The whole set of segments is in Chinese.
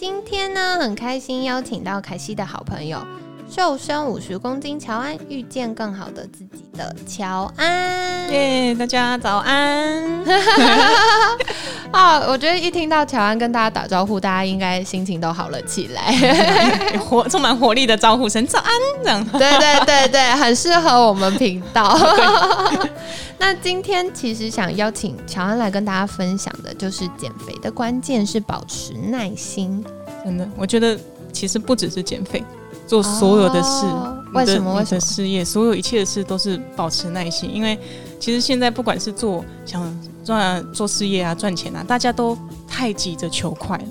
今天呢，很开心邀请到凯西的好朋友，瘦身五十公斤乔安，遇见更好的自己的乔安。耶，大家早安！啊，我觉得一听到乔安跟大家打招呼，大家应该心情都好了起来，活充满活力的招呼声，早安！这样，对对对对，很适合我们频道。那今天其实想邀请乔安来跟大家分享的，就是减肥的关键是保持耐心。真的，我觉得其实不只是减肥，做所有的事，为什么？为什么事业，所有一切的事都是保持耐心。因为其实现在不管是做想赚做事业啊、赚钱啊，大家都太急着求快了。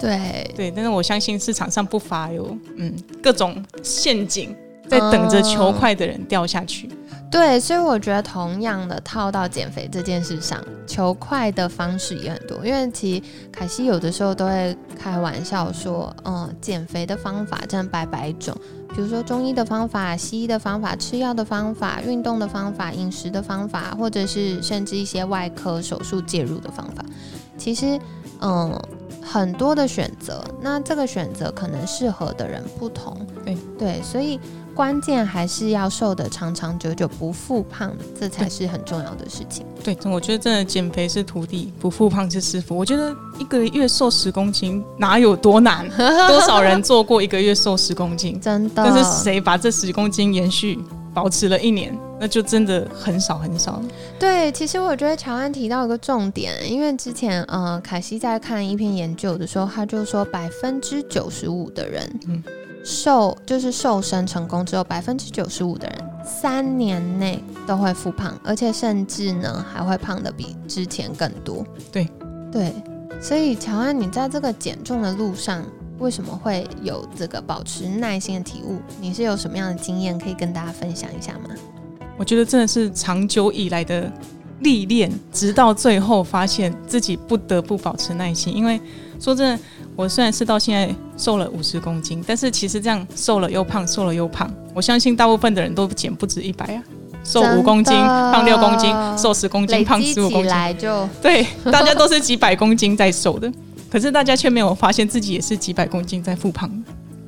对对，但是我相信市场上不乏有嗯各种陷阱，在等着求快的人掉下去。对，所以我觉得同样的套到减肥这件事上，求快的方式也很多。因为其实凯西有的时候都会开玩笑说，嗯，减肥的方法真的百百种，比如说中医的方法、西医的方法、吃药的方法、运动的方法、饮食的方法，或者是甚至一些外科手术介入的方法。其实，嗯，很多的选择，那这个选择可能适合的人不同。对对，所以。关键还是要瘦的长长久久，不复胖，这才是很重要的事情。对，我觉得真的减肥是徒弟，不复胖是师傅。我觉得一个月瘦十公斤哪有多难？多少人做过一个月瘦十公斤？真的？但是谁把这十公斤延续保持了一年？那就真的很少很少。对，其实我觉得乔安提到一个重点，因为之前呃凯西在看一篇研究的时候，他就说百分之九十五的人，嗯。瘦就是瘦身成功之后，百分之九十五的人三年内都会复胖，而且甚至呢还会胖的比之前更多。对对，所以乔安，你在这个减重的路上，为什么会有这个保持耐心的体悟？你是有什么样的经验可以跟大家分享一下吗？我觉得真的是长久以来的历练，直到最后发现自己不得不保持耐心，因为说真的。我虽然是到现在瘦了五十公斤，但是其实这样瘦了又胖，瘦了又胖。我相信大部分的人都减不止一百啊，瘦五公斤，胖六公斤，瘦十公斤，胖十五公斤，就 对，大家都是几百公斤在瘦的，可是大家却没有发现自己也是几百公斤在复胖。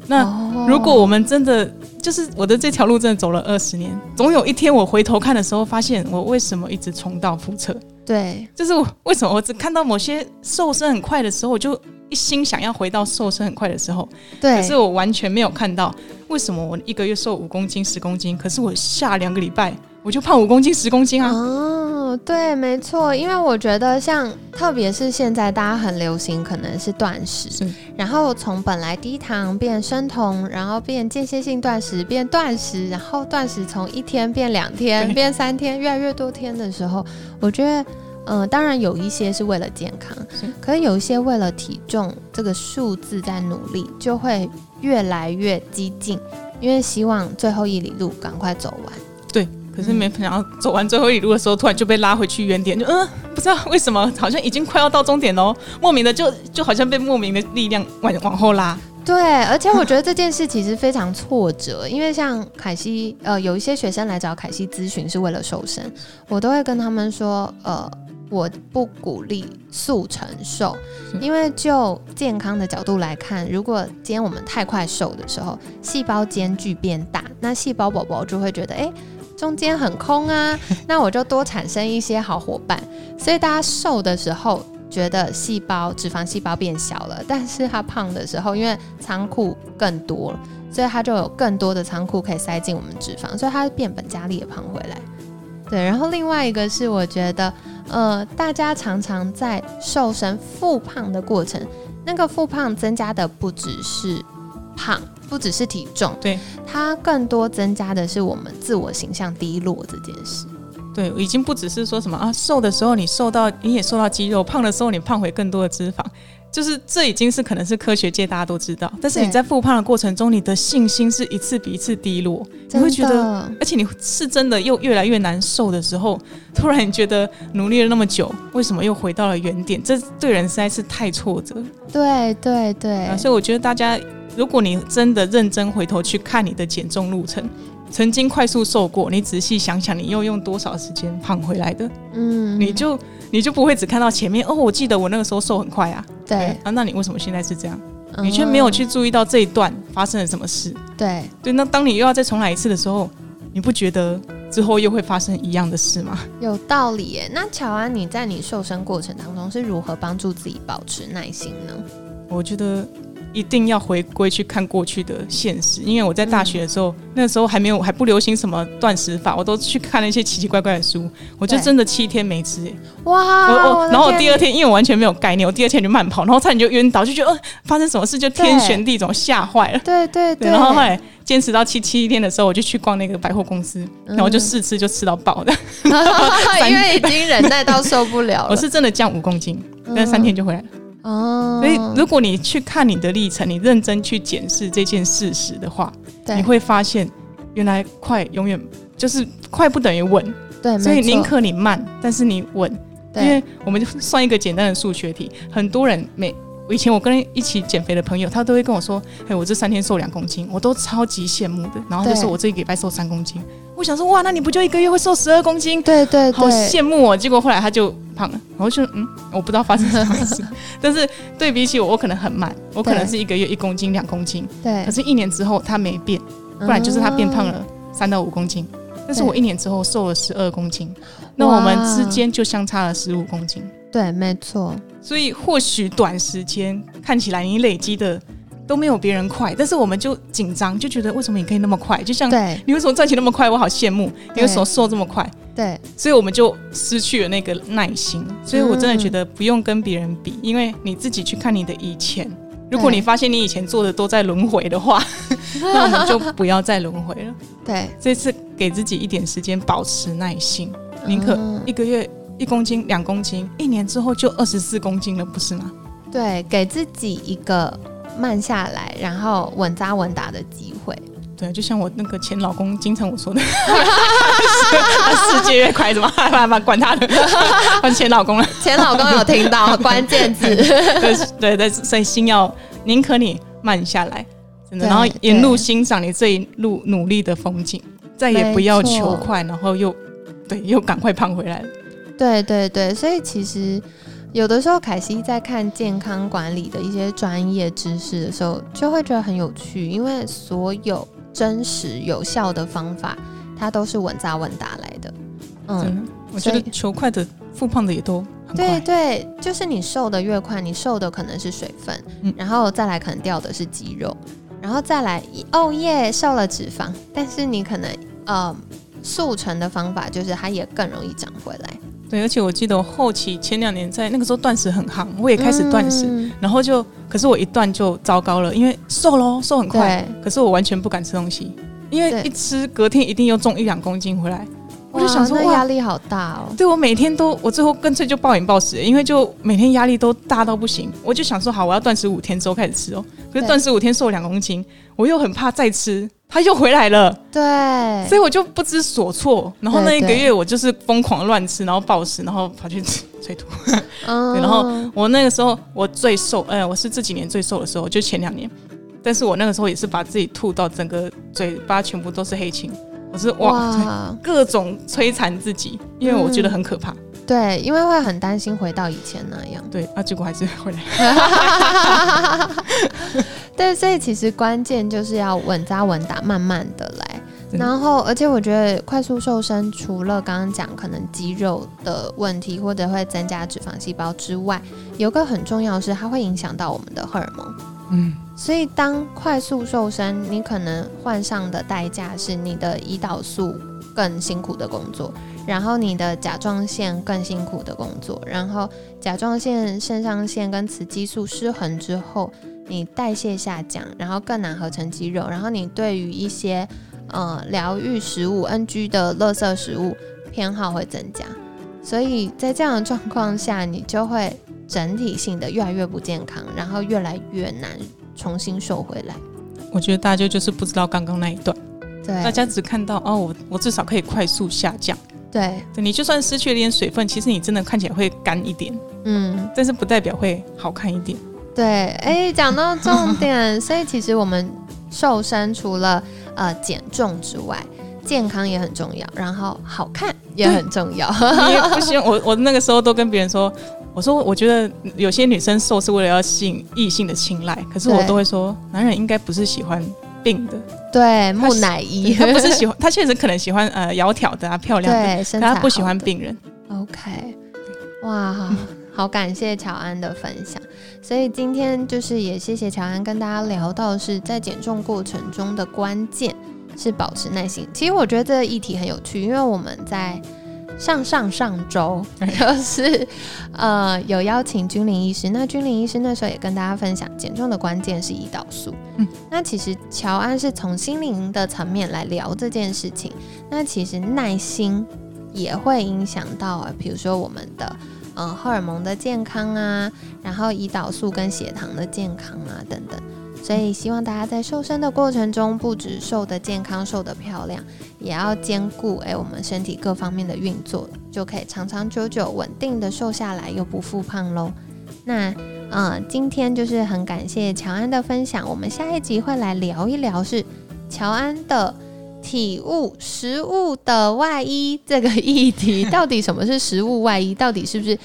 那如果我们真的就是我的这条路真的走了二十年，总有一天我回头看的时候，发现我为什么一直重蹈覆辙？对，就是为什么我只看到某些瘦身很快的时候，我就。一心想要回到瘦身很快的时候，对，可是我完全没有看到为什么我一个月瘦五公斤、十公斤，可是我下两个礼拜我就胖五公斤、十公斤啊！哦，对，没错，因为我觉得像特别是现在大家很流行，可能是断食，然后从本来低糖变生酮，然后变间歇性断食变断食，然后断食从一天变两天变三天，越来越多天的时候，我觉得。嗯，当然有一些是为了健康，可是有一些为了体重这个数字在努力，就会越来越激进，因为希望最后一里路赶快走完。对，可是没想到走完最后一里路的时候，突然就被拉回去原点，就嗯，不知道为什么，好像已经快要到终点喽，莫名的就就好像被莫名的力量往往后拉。对，而且我觉得这件事其实非常挫折，因为像凯西，呃，有一些学生来找凯西咨询是为了瘦身，我都会跟他们说，呃。我不鼓励速成瘦，因为就健康的角度来看，如果今天我们太快瘦的时候，细胞间距变大，那细胞宝宝就会觉得，哎，中间很空啊，那我就多产生一些好伙伴。所以大家瘦的时候觉得细胞脂肪细胞变小了，但是他胖的时候，因为仓库更多了，所以他就有更多的仓库可以塞进我们脂肪，所以他变本加厉的胖回来。对，然后另外一个是我觉得。呃，大家常常在瘦身复胖的过程，那个复胖增加的不只是胖，不只是体重，对，它更多增加的是我们自我形象低落这件事。对，已经不只是说什么啊，瘦的时候你瘦到你也瘦到肌肉，胖的时候你胖回更多的脂肪。就是这已经是可能是科学界大家都知道，但是你在复胖的过程中，你的信心是一次比一次低落，你会觉得，而且你是真的又越来越难受的时候，突然觉得努力了那么久，为什么又回到了原点？这对人实在是太挫折。对对对。啊，所以我觉得大家，如果你真的认真回头去看你的减重路程，曾经快速瘦过，你仔细想想，你又用多少时间胖回来的，嗯。你就你就不会只看到前面哦。我记得我那个时候瘦很快啊，对，啊，那你为什么现在是这样？嗯你却没有去注意到这一段发生了什么事？对对，那当你又要再重来一次的时候，你不觉得之后又会发生一样的事吗？有道理耶。那乔安，你在你瘦身过程当中是如何帮助自己保持耐心呢？我觉得一定要回归去看过去的现实，因为我在大学的时候，那时候还没有还不流行什么断食法，我都去看了一些奇奇怪怪的书，我就真的七天没吃、欸，哇，我我然后我第二天因为我完全没有概念，我第二天就慢跑，然后差点就晕倒，就觉得呃发生什么事，就天旋地转，吓坏了。对对对，然后后来坚持到七七天的时候，我就去逛那个百货公司，然后我就试吃就吃到饱的。因为已经忍耐到受不了了。我是真的降五公斤，嗯。但三天就回来了。哦，所以如果你去看你的历程，你认真去检视这件事实的话，对。你会发现原来快永远就是快不等于稳，对，所以宁可你慢，但是你稳。因为我们就算一个简单的数学题，很多人每以前我跟一起减肥的朋友，他都会跟我说：“哎，我这三天瘦两公斤，我都超级羡慕的。”然后就对说我这一个礼拜瘦三公斤，我想说哇，那你不就一个月会瘦十二公斤？对对好对，羡慕哦！结果后来他就胖了，然后就嗯，我不知道发生什么事。但是对比起我，我可能很慢，我可能是一个月一公斤、两公斤，对可，是一年之后他没变，不然就是他变胖了三到五公斤。但是我一年之后瘦了十二公斤，那我们之间就相差了十五公斤。对，没错，所以或许短时间看起来你累积的都没有别人快，但是我们就紧张，就觉得为什么你可以那么快？就像对你为什么赚钱那么快？我好羡慕。你为什么瘦这么快？对所以我们就失去了那个耐心。所以我真的觉得不用跟别人比，因为你自己去看你的以前。如果你发现你以前做的都在轮回的话，那我们就不要再轮回了。对，这次给自己一点时间，保持耐心，宁可嗯一个月一公斤、两公斤，一年之后就二十四公斤了，不是吗？对，给自己一个慢下来，然后稳扎稳打的机会。对，就像我那个前老公经常我说的，他世界越快，怎么办吧？管他的，换前老公了。前老公有听到关键字，对对对，所以心要宁可你慢下来，真的，然后沿路欣赏你这一路努力的风景，再也不要求快，然后又对又赶快胖回来。对对对，所以其实有的时候凯西在看健康管理的一些专业知识的时候，就会觉得很有趣，因为所有真实有效的方法，它都是稳扎稳打来的。嗯，我觉得求快的复胖的也都对。对，就是你瘦的越快，你瘦的可能是水分，嗯然后再来可能掉的是肌肉，然后再来哦耶瘦了脂肪，但是你可能呃速成的方法就是它也更容易长回来。对，而且我记得我后期前两年在那个时候断食很夯，我也开始断食，嗯。然后就可是我一断就糟糕了，因为瘦喽，瘦很快，可是我完全不敢吃东西，因为一吃隔天一定又重一两公斤回来，我就想说哇那压力好大哦。对我每天都，我最后干脆就暴饮暴食，因为就每天压力都大到不行。我就想说，好，我要断食五天之后开始吃哦。可是断食五天瘦两公斤，我又很怕再吃，它又回来了，对，所以我就不知所措。然后那一个月我就是疯狂乱吃，然后暴食，然后跑去吃催吐。嗯然后我那个时候我最瘦，哎、我是这几年最瘦的时候，就前两年。但是我那个时候也是把自己吐到整个嘴巴全部都是黑青，我是哇，哇，各种摧残自己，因为我觉得很可怕。对，因为会很担心回到以前那样。对，啊，结果还是回来。对，所以其实关键就是要稳扎稳打，慢慢的来。然后，而且我觉得快速瘦身，除了刚刚讲可能肌肉的问题，或者会增加脂肪细胞之外，有个很重要的是，它会影响到我们的荷尔蒙。嗯，所以，当快速瘦身，你可能换上的代价是你的胰岛素更辛苦的工作，然后你的甲状腺更辛苦的工作，然后甲状腺、肾上腺跟雌激素失衡之后，你代谢下降，然后更难合成肌肉，然后你对于一些呃疗愈食物 NG 的垃圾食物偏好会增加，所以在这样的状况下，你就会整体性的越来越不健康，然后越来越难重新瘦回来。我觉得大家就是不知道刚刚那一段，对，大家只看到哦，我我至少可以快速下降。对，对你就算失去了一点水分，其实你真的看起来会干一点，嗯，但是不代表会好看一点。对，哎，讲到重点，所以其实我们瘦身除了呃减重之外，健康也很重要，然后好看也很重要。你也不行，我我那个时候都跟别人说，我说我觉得有些女生瘦是为了要吸引异性的青睐，可是我都会说，男人应该不是喜欢病的，对，木乃伊，他不是喜欢，他确实可能喜欢呃窈窕的啊漂亮的，对，可身材他不喜欢病人。OK，哇，好好感谢乔安的分享。所以今天就是也谢谢乔安跟大家聊到是在减重过程中的关键是保持耐心。其实我觉得这个议题很有趣，因为我们在上上上周 就是呃有邀请君临医师，那君临医师那时候也跟大家分享减重的关键是胰岛素。嗯，那其实乔安是从心灵的层面来聊这件事情。那其实耐心也会影响到，呃比如说我们的呃荷尔蒙的健康啊，然后胰岛素跟血糖的健康啊等等。所以希望大家在瘦身的过程中，不止瘦得健康、瘦得漂亮，也要兼顾诶我们身体各方面的运作，就可以长长久久稳定的瘦下来，又不复胖喽。那呃，今天就是很感谢乔安的分享，我们下一集会来聊一聊是乔安的体物食物的外衣这个议题，到底什么是食物外衣？到底是不是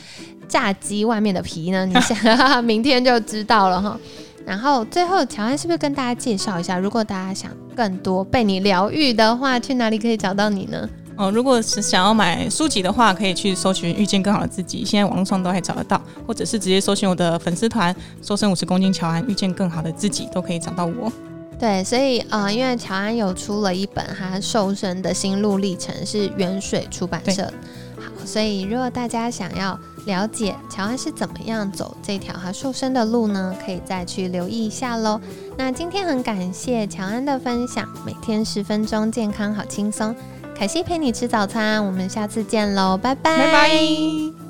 炸鸡外面的皮呢？你想，明天就知道了哈。然后最后，乔安是不是跟大家介绍一下，如果大家想更多被你疗愈的话，去哪里可以找到你呢？哦，如果是想要买书籍的话，可以去搜寻“遇见更好的自己”，现在网络上都还找得到，或者是直接搜寻我的粉丝团“瘦身五十公斤乔安遇见更好的自己”，都可以找到我。对，所以呃，因为乔安有出了一本他瘦身的心路历程，是远水出版社。好，所以如果大家想要了解乔安是怎么样走这条他瘦身的路呢，可以再去留意一下喽。那今天很感谢乔安的分享，每天十分钟，健康好轻松。凯西陪你吃早餐，我们下次见喽，拜拜，拜拜。